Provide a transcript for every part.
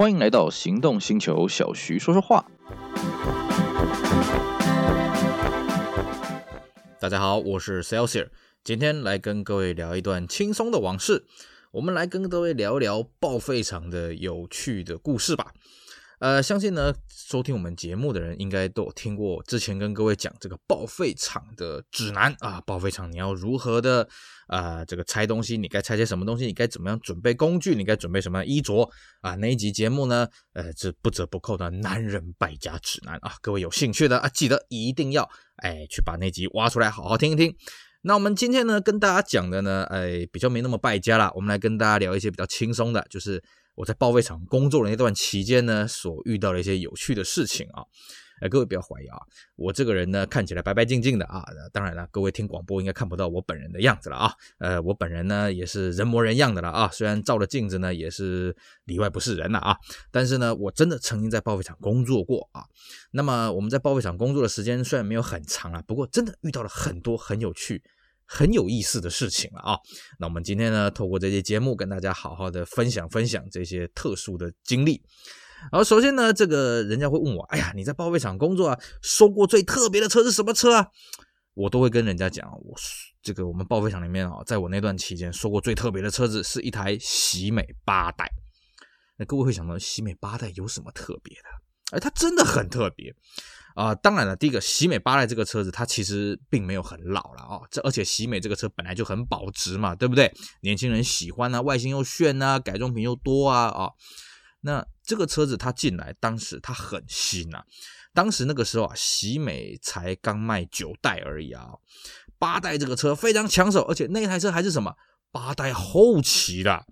欢迎来到行动星球，小徐说说话。大家好，我是 Celsius，今天来跟各位聊一段轻松的往事。我们来跟各位聊一聊报废厂的有趣的故事吧。呃，相信呢，收听我们节目的人应该都有听过之前跟各位讲这个报废厂的指南啊，报废厂你要如何的啊、这个拆东西，你该拆些什么东西，你该怎么样准备工具，你该准备什么衣着啊？那一集节目呢，呃，是不折不扣的男人败家指南啊，各位有兴趣的啊，记得一定要哎去把那集挖出来好好听一听。那我们今天呢，跟大家讲的呢，哎，比较没那么败家啦，我们来跟大家聊一些比较轻松的，就是。我在报废厂工作的那段期间呢，所遇到的一些有趣的事情啊，哎，各位不要怀疑啊，我这个人呢看起来白白净净的啊，当然了，各位听广播应该看不到我本人的样子了啊，呃，我本人呢也是人模人样的了啊，虽然照了镜子呢也是里外不是人了啊，但是呢，我真的曾经在报废厂工作过啊，那么我们在报废厂工作的时间虽然没有很长啊，不过真的遇到了很多很有趣。很有意思的事情了啊！那我们今天呢，透过这些节目跟大家好好的分享分享这些特殊的经历。好，首先呢，这个人家会问我，哎呀，你在报废厂工作啊，收过最特别的车是什么车啊？我都会跟人家讲，我这个我们报废厂里面啊，在我那段期间收过最特别的车子是一台喜美八代。那各位会想到喜美八代有什么特别的？哎，它真的很特别。啊、呃，当然了，第一个喜美八代这个车子，它其实并没有很老了啊，这而且喜美这个车本来就很保值嘛，对不对？年轻人喜欢啊，外形又炫啊，改装品又多啊啊。那这个车子它进来，当时它很新啊，当时那个时候啊，喜美才刚卖九代而已啊，八代这个车非常抢手，而且那台车还是什么八代后期的，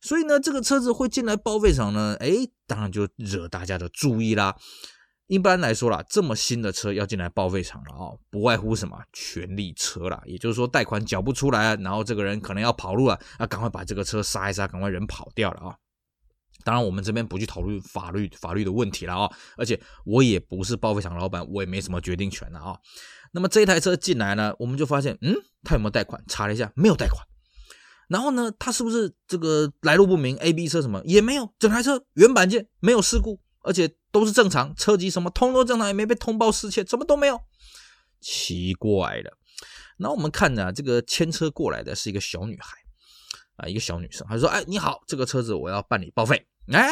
所以呢，这个车子会进来报废厂呢，哎，当然就惹大家的注意啦。一般来说啦，这么新的车要进来报废厂了啊，不外乎什么权利车啦，也就是说贷款缴不出来啊，然后这个人可能要跑路了，啊，赶快把这个车杀一杀，赶快人跑掉了啊。当然，我们这边不去讨论法律法律的问题了啊，而且我也不是报废厂老板，我也没什么决定权了啊。那么这一台车进来呢，我们就发现，嗯，他有没有贷款？查了一下，没有贷款。然后呢，他是不是这个来路不明？A、B 车什么也没有，整台车原版件，没有事故。而且都是正常，车籍什么通通正常，也没被通报失窃，什么都没有，奇怪了。那我们看呢、这个牵车过来的是一个小女孩啊，一个小女生，她说：“哎，你好，这个车子我要办理报废。哎，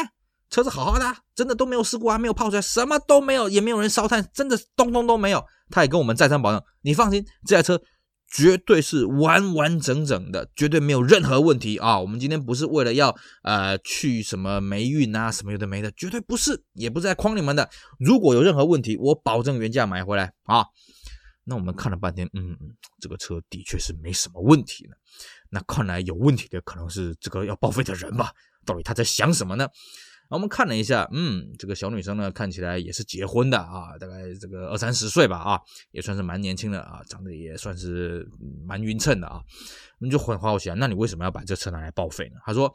车子好好的，真的都没有事故啊，没有泡出来，什么都没有，也没有人烧炭，真的通通都没有。”她也跟我们再三保证：“你放心，这台车。”绝对是完完整整的，绝对没有任何问题啊！我们今天不是为了要呃去什么霉运啊什么有的没的，绝对不是，也不是在诓你们的。如果有任何问题，我保证原价买回来啊！那我们看了半天，嗯，这个车的确是没什么问题呢。那看来有问题的可能是这个要报废的人吧？到底他在想什么呢？我们看了一下，嗯，这个小女生呢，看起来也是结婚的啊，大概这个二三十岁吧，啊，也算是蛮年轻的啊，长得也算是蛮匀称的啊。我们就很好奇啊，那你为什么要把这车拿来报废呢？他说，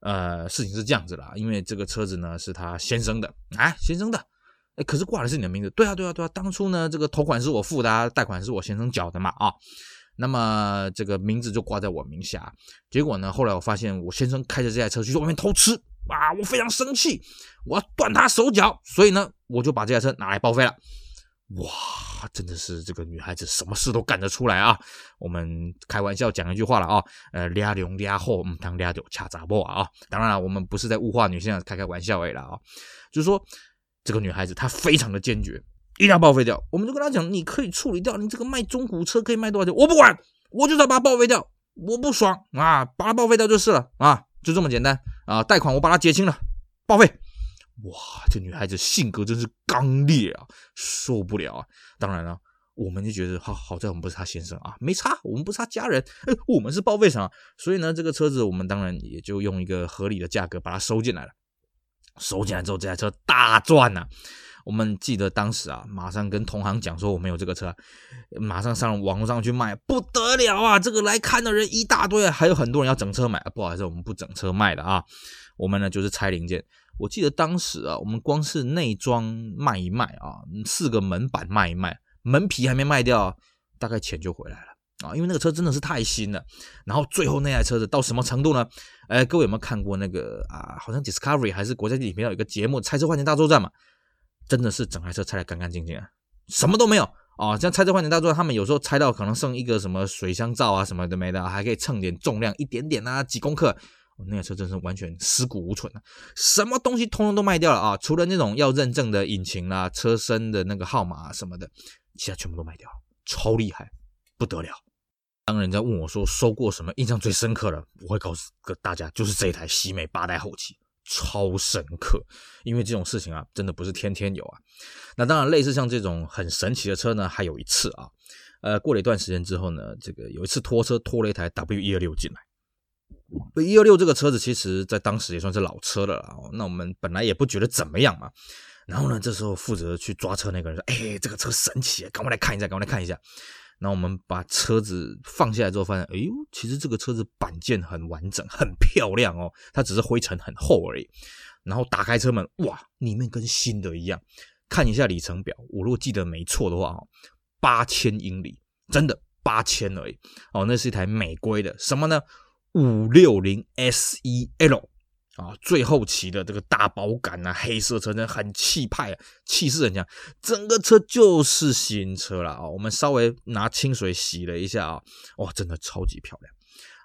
呃，事情是这样子啦，因为这个车子呢是他先生的，啊，先生的，哎，可是挂的是你的名字，对啊，对啊，对啊，当初呢这个头款是我付的，啊，贷款是我先生缴的嘛，啊，那么这个名字就挂在我名下，结果呢，后来我发现我先生开着这台车去外面偷吃。啊！我非常生气，我要断他手脚，所以呢，我就把这台车拿来报废了。哇，真的是这个女孩子什么事都干得出来啊！我们开玩笑讲一句话了啊，呃，俩龙抓后，唔通抓到恰查某啊！当然了，我们不是在物化女性，开开玩笑而已了啊。就是说，这个女孩子她非常的坚决，一定要报废掉。我们就跟她讲，你可以处理掉，你这个卖中古车可以卖多少钱？我不管，我就是要把它报废掉，我不爽啊，把它报废掉就是了啊。就这么简单啊！贷款我把它结清了，报废。哇，这女孩子性格真是刚烈啊，受不了啊！当然了，我们就觉得好好在我们不是她先生啊，没差，我们不是她家人，哎，我们是报废厂，所以呢，这个车子我们当然也就用一个合理的价格把它收进来了。收进来之后，这台车大赚呐！我们记得当时啊，马上跟同行讲说我们有这个车，马上上网络上去卖，不得了啊！这个来看的人一大堆，还有很多人要整车买。不好意思，我们不整车卖的啊，我们呢就是拆零件。我记得当时啊，我们光是内装卖一卖啊，四个门板卖一卖，门皮还没卖掉，大概钱就回来了啊，因为那个车真的是太新了。然后最后那台车子到什么程度呢？哎，各位有没有看过那个啊？好像 Discovery 还是国家地理频道有一个节目《拆车换钱大作战》嘛？真的是整台车拆得干干净净啊，什么都没有啊！像拆车换钱大作，他们有时候拆到可能剩一个什么水箱罩啊什么的没的，还可以称点重量一点点啊，几公克。那台车真是完全尸骨无存啊，什么东西通通都卖掉了啊！除了那种要认证的引擎啦、车身的那个号码什么的，其他全部都卖掉了，超厉害，不得了。当人家问我说收过什么印象最深刻的，我会告诉个大家，就是这一台西美八代后期，超深刻。因为这种事情啊，真的不是天天有啊。那当然，类似像这种很神奇的车呢，还有一次啊，呃，过了一段时间之后呢，这个有一次拖车拖了一台 W 一二六进来。一二六这个车子，其实在当时也算是老车了啊。那我们本来也不觉得怎么样嘛。然后呢，这时候负责去抓车那个人说：“哎，这个车神奇，赶快来看一下，赶快来看一下。”然后我们把车子放下来之后，发现，哎呦，其实这个车子板件很完整，很漂亮哦。它只是灰尘很厚而已。然后打开车门，哇，里面跟新的一样。看一下里程表，我如果记得没错的话，哦，八千英里，真的八千而已。哦，那是一台美规的，什么呢？五六零 SEL 啊，最后骑的这个大包杆啊，黑色车身很气派啊，气势很强，整个车就是新车了啊。我们稍微拿清水洗了一下啊，哇，真的超级漂亮。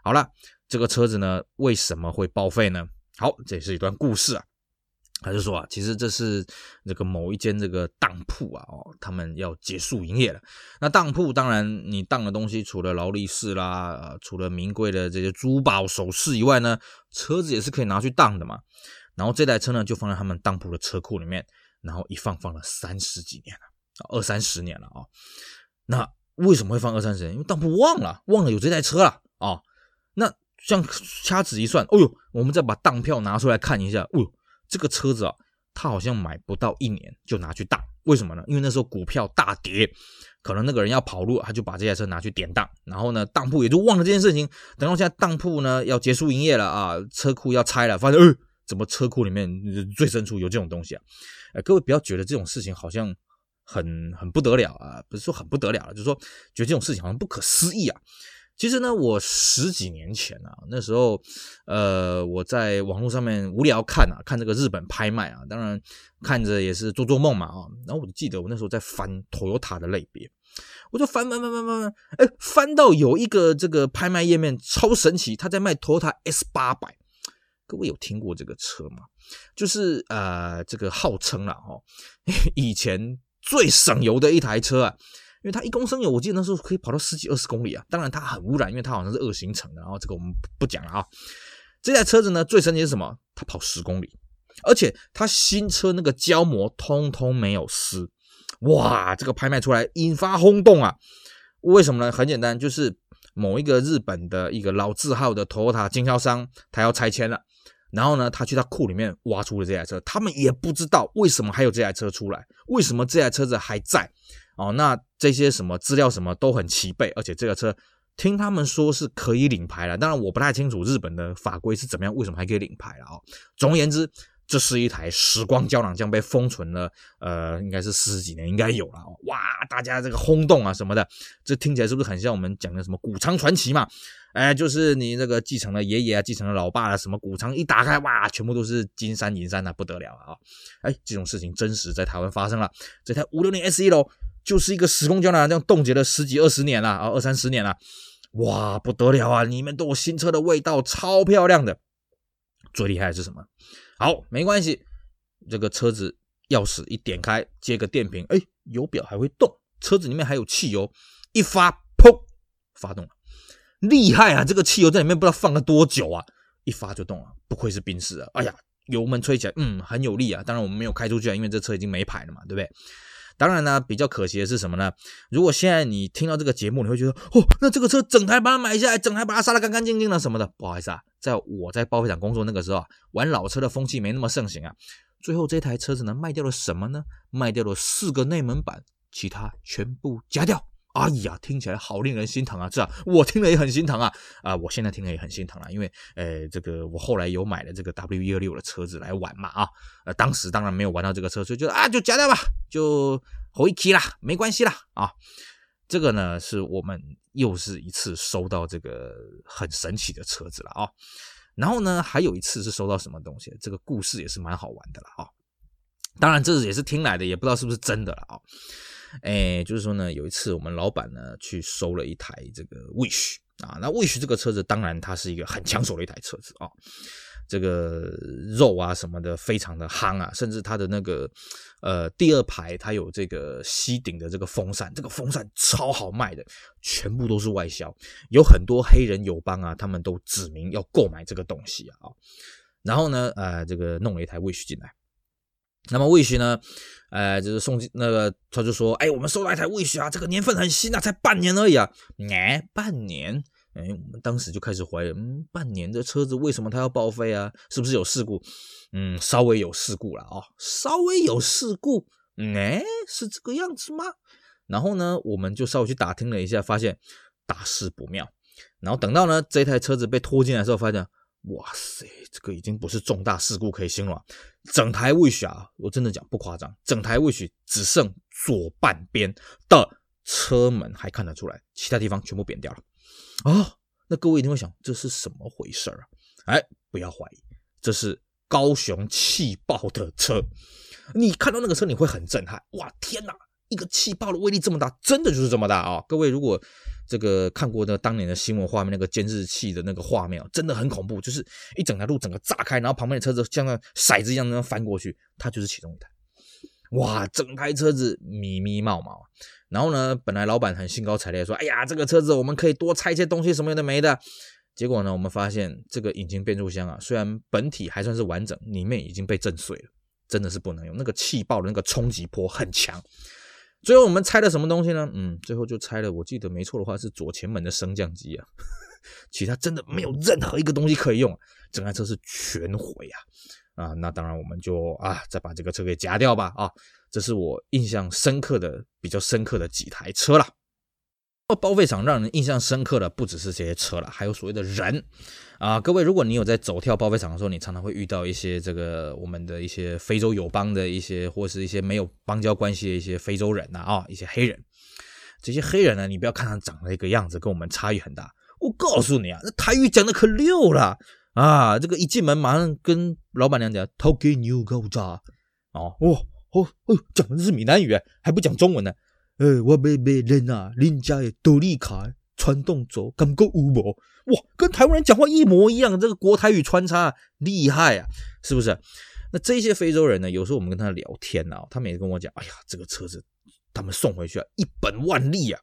好了，这个车子呢，为什么会报废呢？好，这是一段故事啊。他就说啊，其实这是这个某一间这个当铺啊，哦，他们要结束营业了。那当铺当然，你当的东西除了劳力士啦，呃，除了名贵的这些珠宝首饰以外呢，车子也是可以拿去当的嘛。然后这台车呢，就放在他们当铺的车库里面，然后一放放了三十几年了，二三十年了啊。那为什么会放二三十年？因为当铺忘了，忘了有这台车了啊。那像掐指一算，哦呦，我们再把当票拿出来看一下，哦呦。这个车子啊，他好像买不到一年就拿去当，为什么呢？因为那时候股票大跌，可能那个人要跑路，他就把这台车拿去典当，然后呢，当铺也就忘了这件事情。等到现在当铺呢要结束营业了啊，车库要拆了，发现呃，怎么车库里面最深处有这种东西啊？呃，各位不要觉得这种事情好像很很不得了啊，不是说很不得了，就是说觉得这种事情好像不可思议啊。其实呢，我十几年前啊，那时候，呃，我在网络上面无聊看啊，看这个日本拍卖啊，当然看着也是做做梦嘛啊。然后我就记得我那时候在翻 Toyota 的类别，我就翻翻翻翻翻翻，哎，翻到有一个这个拍卖页面超神奇，他在卖 Toyota S 八百。各位有听过这个车吗？就是呃，这个号称了哈，以前最省油的一台车啊。因为它一公升油，我记得那时候可以跑到十几二十公里啊。当然它很污染，因为它好像是二行程的。然后这个我们不讲了啊。这台车子呢，最神奇是什么？它跑十公里，而且它新车那个胶膜通通没有撕。哇，这个拍卖出来引发轰动啊！为什么呢？很简单，就是某一个日本的一个老字号的 Toyota 经销商，他要拆迁了。然后呢，他去他库里面挖出了这台车，他们也不知道为什么还有这台车出来，为什么这台车子还在。哦，那这些什么资料什么都很齐备，而且这个车听他们说是可以领牌了。当然我不太清楚日本的法规是怎么样，为什么还可以领牌了啊？总而言之，这是一台时光胶囊，将被封存了，呃，应该是四十几年，应该有了。哇，大家这个轰动啊什么的，这听起来是不是很像我们讲的什么谷仓传奇嘛？哎，就是你那个继承了爷爷啊，继承了老爸啊，什么谷仓一打开，哇，全部都是金山银山啊，不得了啊！哎，这种事情真实在台湾发生了，这台五六零 S 一喽。就是一个时空胶囊，这样冻结了十几二十年了啊，二三十年了，哇，不得了啊！里面都有新车的味道，超漂亮的。最厉害的是什么？好，没关系，这个车子钥匙一点开，接个电瓶，哎，油表还会动，车子里面还有汽油，一发，砰，发动了，厉害啊！这个汽油在里面不知道放了多久啊，一发就动了，不愧是宾士啊！哎呀，油门吹起来，嗯，很有力啊。当然我们没有开出去啊，因为这车已经没牌了嘛，对不对？当然呢，比较可惜的是什么呢？如果现在你听到这个节目，你会觉得哦，那这个车整台把它买下来，整台把它杀的干干净净的什么的。不好意思啊，在我在报废厂工作那个时候啊，玩老车的风气没那么盛行啊。最后这台车子呢，卖掉了什么呢？卖掉了四个内门板，其他全部夹掉。哎呀，听起来好令人心疼啊！这，我听了也很心疼啊！啊、我现在听了也很心疼了，因为呃，这个我后来有买了这个 W 一二六的车子来玩嘛啊，呃，当时当然没有玩到这个车，所以就啊，就夹掉吧，就回去啦，没关系啦啊。这个呢是我们又是一次收到这个很神奇的车子了啊。然后呢，还有一次是收到什么东西？这个故事也是蛮好玩的了啊。当然，这也是听来的，也不知道是不是真的了啊。哎，就是说呢，有一次我们老板呢去收了一台这个 Wish 啊，那 Wish 这个车子当然它是一个很抢手的一台车子啊。这个肉啊什么的非常的夯啊，甚至它的那个呃第二排它有这个吸顶的这个风扇，这个风扇超好卖的，全部都是外销，有很多黑人友邦啊，他们都指明要购买这个东西啊。然后呢，呃，这个弄了一台 Wish 进来。那么 Wish 呢，呃，就是送进那个，他就说，哎，我们收到一台 Wish 啊，这个年份很新啊，才半年而已啊，哎，半年，哎，我们当时就开始怀疑，嗯，半年的车子为什么它要报废啊？是不是有事故？嗯，稍微有事故了啊，稍微有事故，哎，是这个样子吗？然后呢，我们就稍微去打听了一下，发现大事不妙。然后等到呢，这台车子被拖进来的时候，发现。哇塞，这个已经不是重大事故可以形容了。整台 Wish 啊，我真的讲不夸张，整台 Wish 只剩左半边的车门还看得出来，其他地方全部扁掉了。啊、哦，那各位一定会想，这是什么回事啊？哎，不要怀疑，这是高雄气爆的车。你看到那个车，你会很震撼。哇，天哪！一个气爆的威力这么大，真的就是这么大啊！各位如果这个看过那当年的新闻画面，那个监视器的那个画面，真的很恐怖，就是一整条路整个炸开，然后旁边的车子像那骰子一样那样翻过去，它就是其中一台。哇，整台车子密密冒冒。然后呢，本来老板很兴高采烈说：“哎呀，这个车子我们可以多拆一些东西，什么的没的。”结果呢，我们发现这个引擎变速箱啊，虽然本体还算是完整，里面已经被震碎了，真的是不能用。那个气爆的那个冲击波很强。最后我们拆了什么东西呢？嗯，最后就拆了。我记得没错的话是左前门的升降机啊，其他真的没有任何一个东西可以用，整台车是全毁啊！啊，那当然我们就啊再把这个车给夹掉吧啊！这是我印象深刻的、比较深刻的几台车了。报废场让人印象深刻的不只是这些车了，还有所谓的人啊！各位，如果你有在走跳报废场的时候，你常常会遇到一些这个我们的一些非洲友邦的一些，或是一些没有邦交关系的一些非洲人呐啊，一些黑人。这些黑人呢，你不要看他长那个样子，跟我们差异很大。我告诉你啊，那台语讲的可溜了啊！这个一进门马上跟老板娘讲“掏给牛狗渣”，哦哦哦哦，讲的是闽南语，还不讲中文呢。呃，我买买人啊，人家的多利卡传动轴，感觉有无？哇，跟台湾人讲话一模一样，这个国台语穿插厉害啊，是不是？那这些非洲人呢？有时候我们跟他聊天、啊，他每次跟我讲，哎呀，这个车子他们送回去啊，一本万利啊！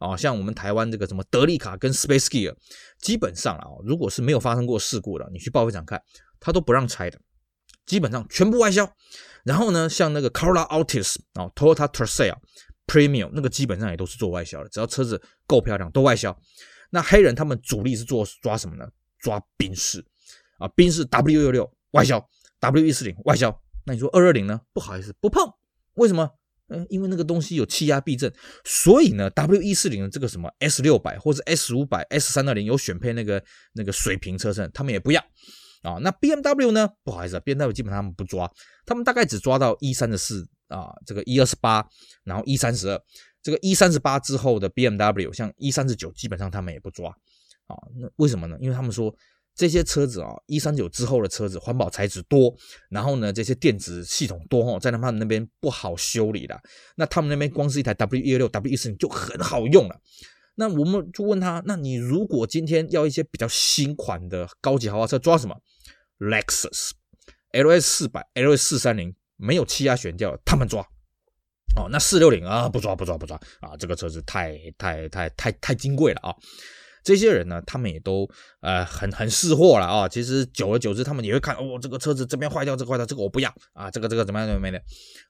啊，像我们台湾这个什么德利卡跟 Space Gear，基本上啊，如果是没有发生过事故的，你去报废厂看，他都不让拆的，基本上全部外销。然后呢，像那个 Carla Altis 啊，Toyota Tercel Premium 那个基本上也都是做外销的，只要车子够漂亮都外销。那黑人他们主力是做抓什么呢？抓宾士啊，宾士 W 六六外销，W 一四零外销。那你说二二零呢？不好意思，不碰。为什么？嗯，因为那个东西有气压避震，所以呢，W 一四零的这个什么 S 六百或者 S 五百、S 三二零有选配那个那个水平车身，他们也不要啊。那 BMW 呢？不好意思，BMW 基本上他们不抓，他们大概只抓到一三的四。啊，这个 E 二十八，然后 E 三十二，这个 E 三十八之后的 BMW，像 E 三十九，基本上他们也不抓啊。那为什么呢？因为他们说这些车子啊，E 三九之后的车子环保材质多，然后呢，这些电子系统多哦，在他们那边不好修理的。那他们那边光是一台 W 一二六、W 一四零就很好用了。那我们就问他，那你如果今天要一些比较新款的高级豪华车，抓什么？Lexus LS 四百、LS 四三零。没有气压悬吊，他们抓哦。那四六零啊，不抓不抓不抓啊！这个车子太太太太太金贵了啊！这些人呢，他们也都呃很很识货了啊。其实久而久之，他们也会看哦，这个车子这边坏掉，这个坏掉，这个我不要啊，这个这个怎么样怎么样的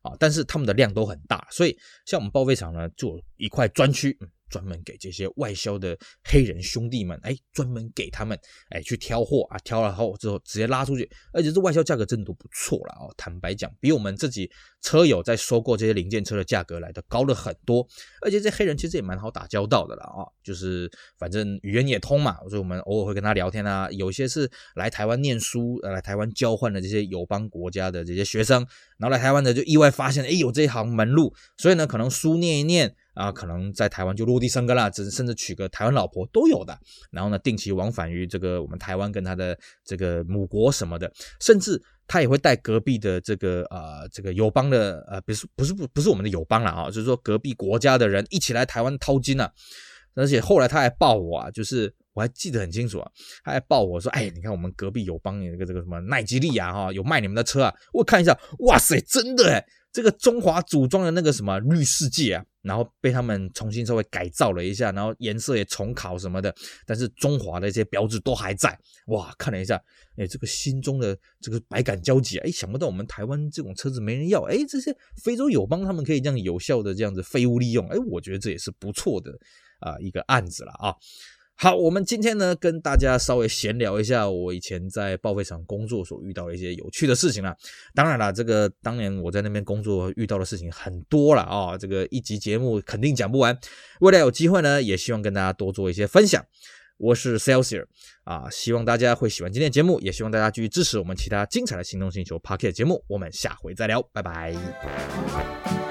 啊。但是他们的量都很大，所以像我们报废厂呢，就有一块专区。专门给这些外销的黑人兄弟们，哎，专门给他们，哎，去挑货啊，挑了后之后直接拉出去，而且这外销价格真的都不错了哦。坦白讲，比我们自己车友在收购这些零件车的价格来的高了很多。而且这黑人其实也蛮好打交道的了啊，就是反正语言也通嘛，所以我们偶尔会跟他聊天啊。有些是来台湾念书，呃来台湾交换的这些友邦国家的这些学生，然后来台湾的就意外发现，哎，有这一行门路，所以呢，可能书念一念。啊，可能在台湾就落地生根了，甚甚至娶个台湾老婆都有的。然后呢，定期往返于这个我们台湾跟他的这个母国什么的，甚至他也会带隔壁的这个呃这个友邦的呃不是不是不不是我们的友邦了啊，就是说隔壁国家的人一起来台湾淘金啊。而且后来他还抱我啊，就是我还记得很清楚啊，他还抱我说，哎，你看我们隔壁友邦有个这个什么奈吉利亚哈，有卖你们的车啊，我看一下，哇塞，真的哎，这个中华组装的那个什么绿世界啊，然后被他们重新稍微改造了一下，然后颜色也重烤什么的，但是中华的一些标志都还在，哇，看了一下，哎，这个心中的这个百感交集啊，哎，想不到我们台湾这种车子没人要，哎，这些非洲友邦他们可以这样有效的这样子废物利用，哎，我觉得这也是不错的。啊，一个案子了啊！好，我们今天呢，跟大家稍微闲聊一下我以前在报废厂工作所遇到的一些有趣的事情了。当然了，这个当年我在那边工作遇到的事情很多了啊，这个一集节目肯定讲不完。未来有机会呢，也希望跟大家多做一些分享。我是 Celsius 啊，希望大家会喜欢今天的节目，也希望大家继续支持我们其他精彩的行动星球 Pocket 节目。我们下回再聊，拜拜。